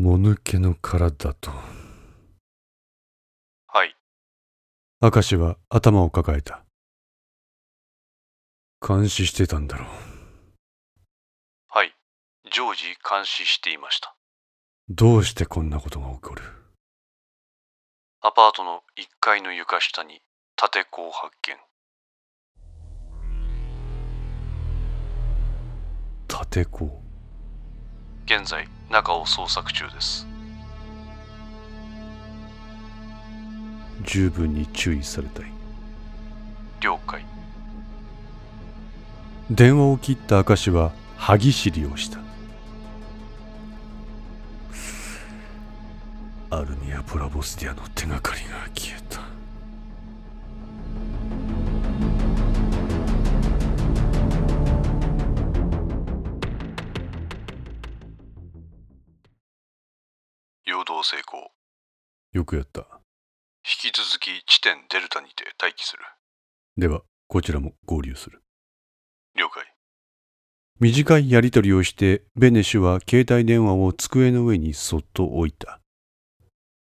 もぬけの殻だと。はい。明石は頭を抱えた。監視してたんだろう。はい。常時監視していました。どうしてこんなことが起こる？アパートの1階の床下に立て子を発見。立て子現在、中を捜索中です。十分に注意されたい。了解。電話を切った明石は歯ぎしりをした。アルミア・プラボスディアの手がかりが消えた。くやった。引き続き地点デルタにて待機する。では、こちらも合流する。了解。短いやりとりをして、ベネシュは携帯電話を机の上にそっと置いた。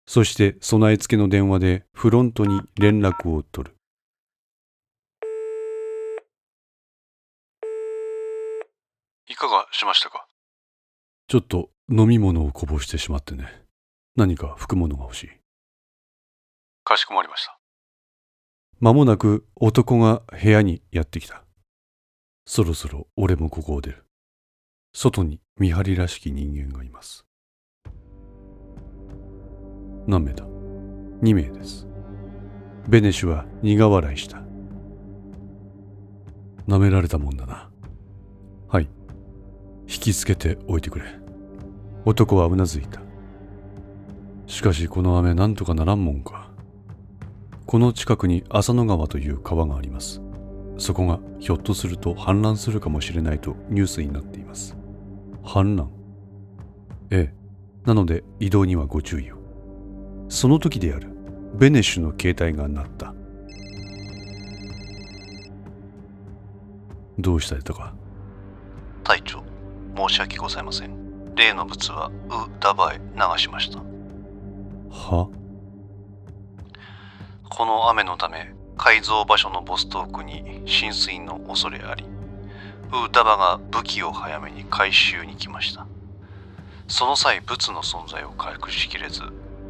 そして備え付けの電話でフロントに連絡を取る。いかがしましたか？ちょっと飲み物をこぼしてしまってね。何か拭くものが欲しい。かしこまりました。間もなく男が部屋にやってきた。そろそろ俺もここを出る。外に見張りらしき人間がいます。何名だ ?2 名です。ベネシュは苦笑いした。舐められたもんだな。はい。引きつけておいてくれ。男はうなずいた。しかしこの雨なんとかならんもんか。この近くに浅野川という川があります。そこがひょっとすると氾濫するかもしれないとニュースになっています。氾濫ええ。なので移動にはご注意を。その時である。ベネッシュの携帯が鳴った。どうしたやったか隊長、申し訳ございません。例の物はウ・ダバへ流しました。は？この雨のため、改造場所のボストークに浸水の恐れあり、ウー・ダバが武器を早めに回収に来ました。その際、物の存在を隠しきれず、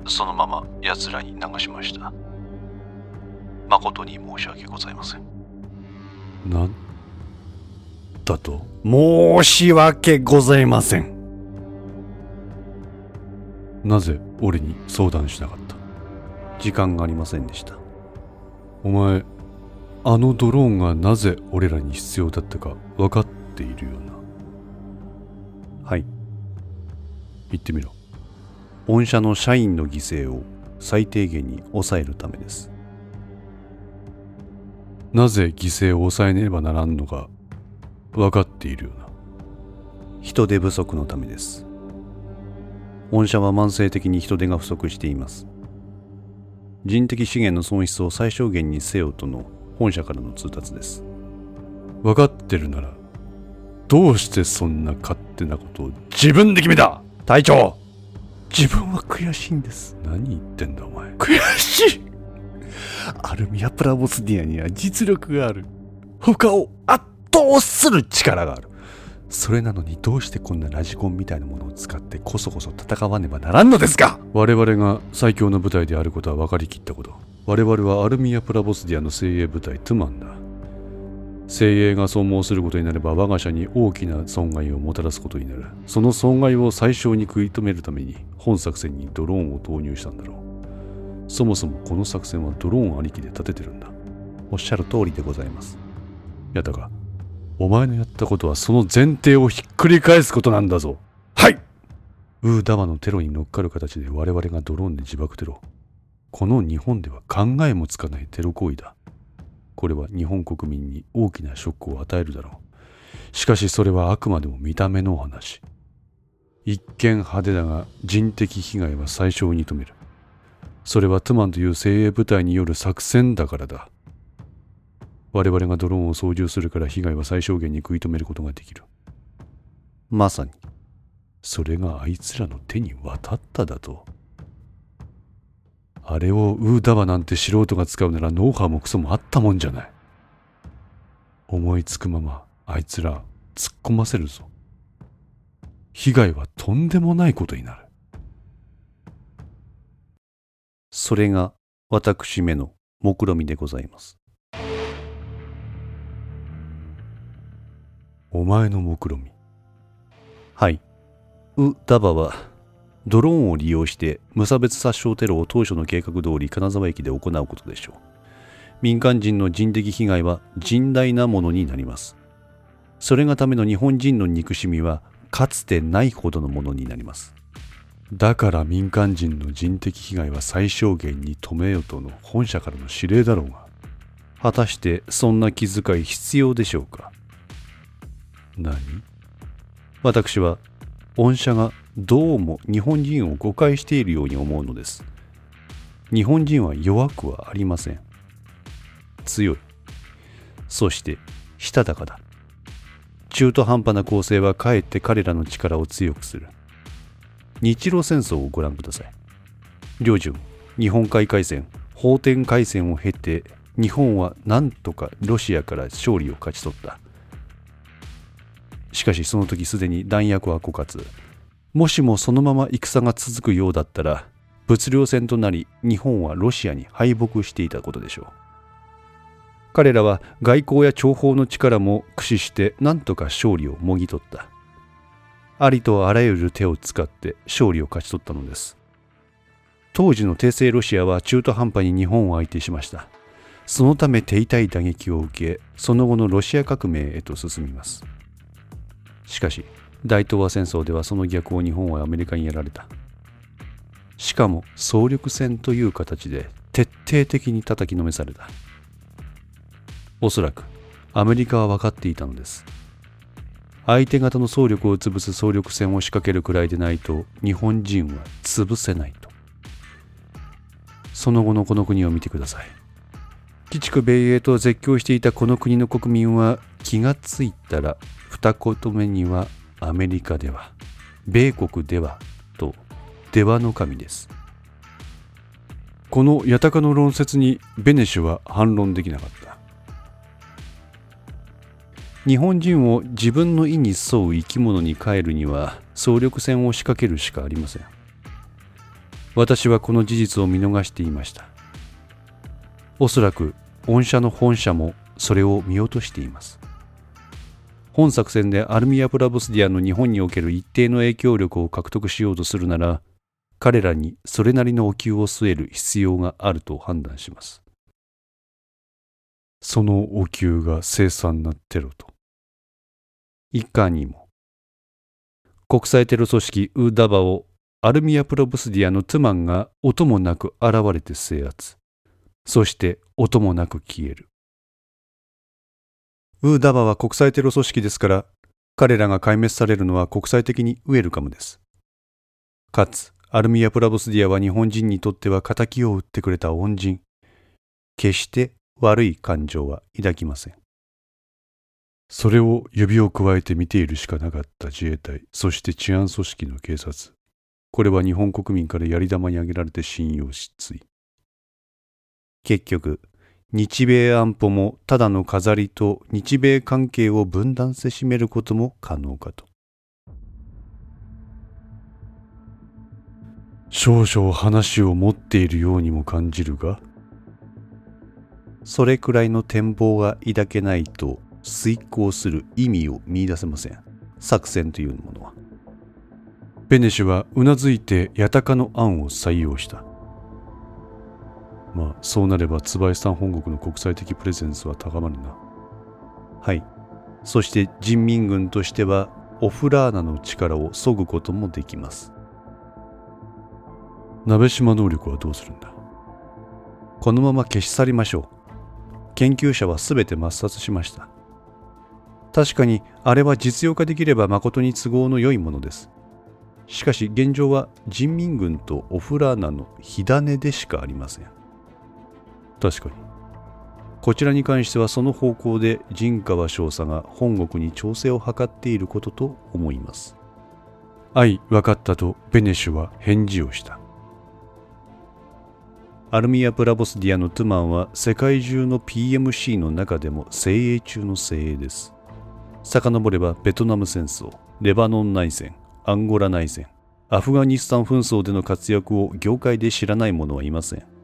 そのまま奴らに流しました。誠に申し訳ございません。なんだと？申し訳ございません。なぜ俺に相談しなかった？時間がありませんでした。お前、あのドローンがなぜ俺らに必要だったか分かっているよな。はい。言ってみろ。御社の社員の犠牲を最低限に抑えるためです。なぜ犠牲を抑えねばならんのか分かっているよな。人手不足のためです。御社は慢性的に人手が不足しています。人的資源の損失を最小限にせよとの本社からの通達です。分かってるなら、どうしてそんな勝手なことを自分で決めた？隊長自分は悔しいんです。何言ってんだお前。悔しいアルミア・プラボスディアには実力がある。他を圧倒する力がある。それなのにどうしてこんなラジコンみたいなものを使ってこそこそ戦わねばならんのですか？我々が最強の部隊であることは分かりきったこと。我々はアルミア・プラボスディアの精鋭部隊トゥマンだ。精鋭が損耗することになれば我が社に大きな損害をもたらすことになる。その損害を最小に食い止めるために本作戦にドローンを投入したんだろう。そもそもこの作戦はドローンありきで立ててるんだ。おっしゃる通りでございます。やったか。お前のやったことはその前提をひっくり返すことなんだぞ。はいウーダマのテロに乗っかる形で我々がドローンで自爆テロ。この日本では考えもつかないテロ行為だ。これは日本国民に大きなショックを与えるだろう。しかしそれはあくまでも見た目のお話。一見派手だが人的被害は最小に止める。それはトゥマンという精鋭部隊による作戦だからだ。我々がドローンを操縦するから被害は最小限に食い止めることができる。まさに、それがあいつらの手に渡っただと。あれをウーダバなんて素人が使うならノウハウもクソもあったもんじゃない。思いつくままあいつら突っ込ませるぞ。被害はとんでもないことになる。それが私めの目論見でございますお前の目論見はい。ウ・ダバはドローンを利用して無差別殺傷テロを当初の計画通り金沢駅で行うことでしょう。民間人の人的被害は甚大なものになります。それがための日本人の憎しみはかつてないほどのものになります。だから民間人の人的被害は最小限に止めよとの本社からの指令だろうが。果たしてそんな気遣い必要でしょうか？何？私は御社がどうも日本人を誤解しているように思うのです。日本人は弱くはありません。強い。そしてしたたかだ。中途半端な構成はかえって彼らの力を強くする。日露戦争をご覧ください。両順日本海海戦法天海戦を経て日本は何とかロシアから勝利を勝ち取った。しかしその時すでに弾薬は枯渇。もしもそのまま戦が続くようだったら物量戦となり日本はロシアに敗北していたことでしょう。彼らは外交や諜報の力も駆使して何とか勝利をもぎ取った。ありとあらゆる手を使って勝利を勝ち取ったのです。当時の帝政ロシアは中途半端に日本を相手しました。そのため手痛い打撃を受けその後のロシア革命へと進みます。しかし大東亜戦争ではその逆を日本はアメリカにやられた。しかも総力戦という形で徹底的に叩きのめされた。おそらくアメリカは分かっていたのです。相手方の総力を潰す総力戦を仕掛けるくらいでないと日本人は潰せないと。その後のこの国を見てください。鬼畜米英と絶叫していたこの国の国民は気がついたら二言目にはアメリカでは米国ではと出羽の神です。この八鷹の論説にベネシュは反論できなかった。日本人を自分の意に沿う生き物に変えるには総力戦を仕掛けるしかありません。私はこの事実を見逃していました。おそらく御社の本社もそれを見落としています本作戦でアルミア・プラボスディアの日本における一定の影響力を獲得しようとするなら彼らにそれなりのお灸を据える必要があると判断しますそのお灸が凄惨なテロといかにも。国際テロ組織ウーダバをアルミア・プロブスディアのトゥマンが音もなく現れて制圧。そして音もなく消える。ウーダバは国際テロ組織ですから、彼らが壊滅されるのは国際的にウェルカムです。かつ、アルミア・プラボスディアは日本人にとっては仇を打ってくれた恩人。決して悪い感情は抱きません。それを指をくわえて見ているしかなかった自衛隊、そして治安組織の警察。これは日本国民からやり玉に挙げられて信用失墜。結局、日米安保もただの飾りと日米関係を分断せしめることも可能かと。少々話を持っているようにも感じるが、それくらいの展望が抱けないと遂行する意味を見出せません。作戦というものは。ベネシュはうなずいて八鷹の案を採用した。まあそうなれば椿さん本国の国際的プレゼンスは高まるな。はい。そして人民軍としてはオフラーナの力を削ぐこともできます。鍋島能力はどうするんだ？このまま消し去りましょう。研究者は全て抹殺しました。確かにあれは実用化できれば誠に都合の良いものです。しかし現状は人民軍とオフラーナの火種でしかありません。確かに。こちらに関してはその方向で陣川少佐が本国に調整を図っていることと思います。愛分かったとベネシュは返事をしたアルミア・プラボスディアのトゥマンは世界中の PMC の中でも精鋭中の精鋭です。遡ればベトナム戦争、レバノン内戦、アンゴラ内戦、アフガニスタン紛争での活躍を業界で知らない者はいません。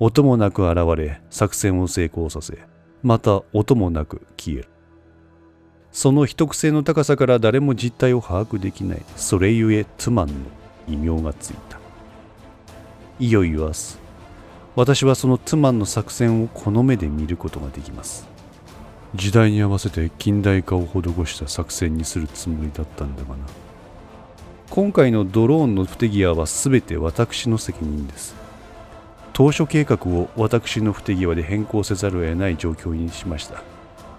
音もなく現れ、作戦を成功させ、また音もなく消える。その秘匿性の高さから誰も実態を把握できない、それゆえトゥマンの異名がついた。いよいよ明日。私はそのトゥマンの作戦をこの目で見ることができます。時代に合わせて近代化を施した作戦にするつもりだったんだがな。今回のドローンの不手際は全て私の責任です。当初計画を私の不手際で変更せざるを得ない状況にしました。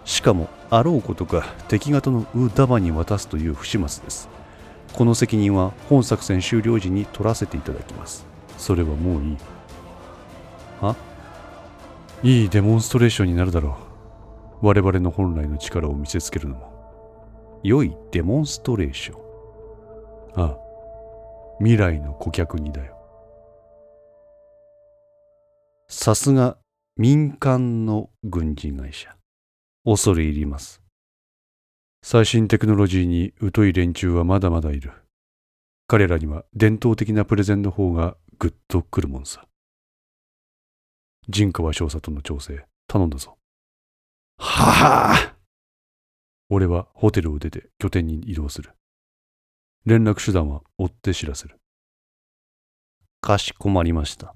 しかもあろうことか敵方のウーダバに渡すという不始末です。この責任は本作戦終了時に取らせていただきます。それはもういい。は？いいデモンストレーションになるだろう。我々の本来の力を見せつけるのも。良いデモンストレーション。ああ未来の顧客にだよ。さすが民間の軍事会社恐れ入ります最新テクノロジーに疎い連中はまだまだいる彼らには伝統的なプレゼンの方がぐっとくるもんさ。陣川少佐との調整、頼んだぞ。はあ俺はホテルを出て拠点に移動する。連絡手段は追って知らせる。かしこまりました。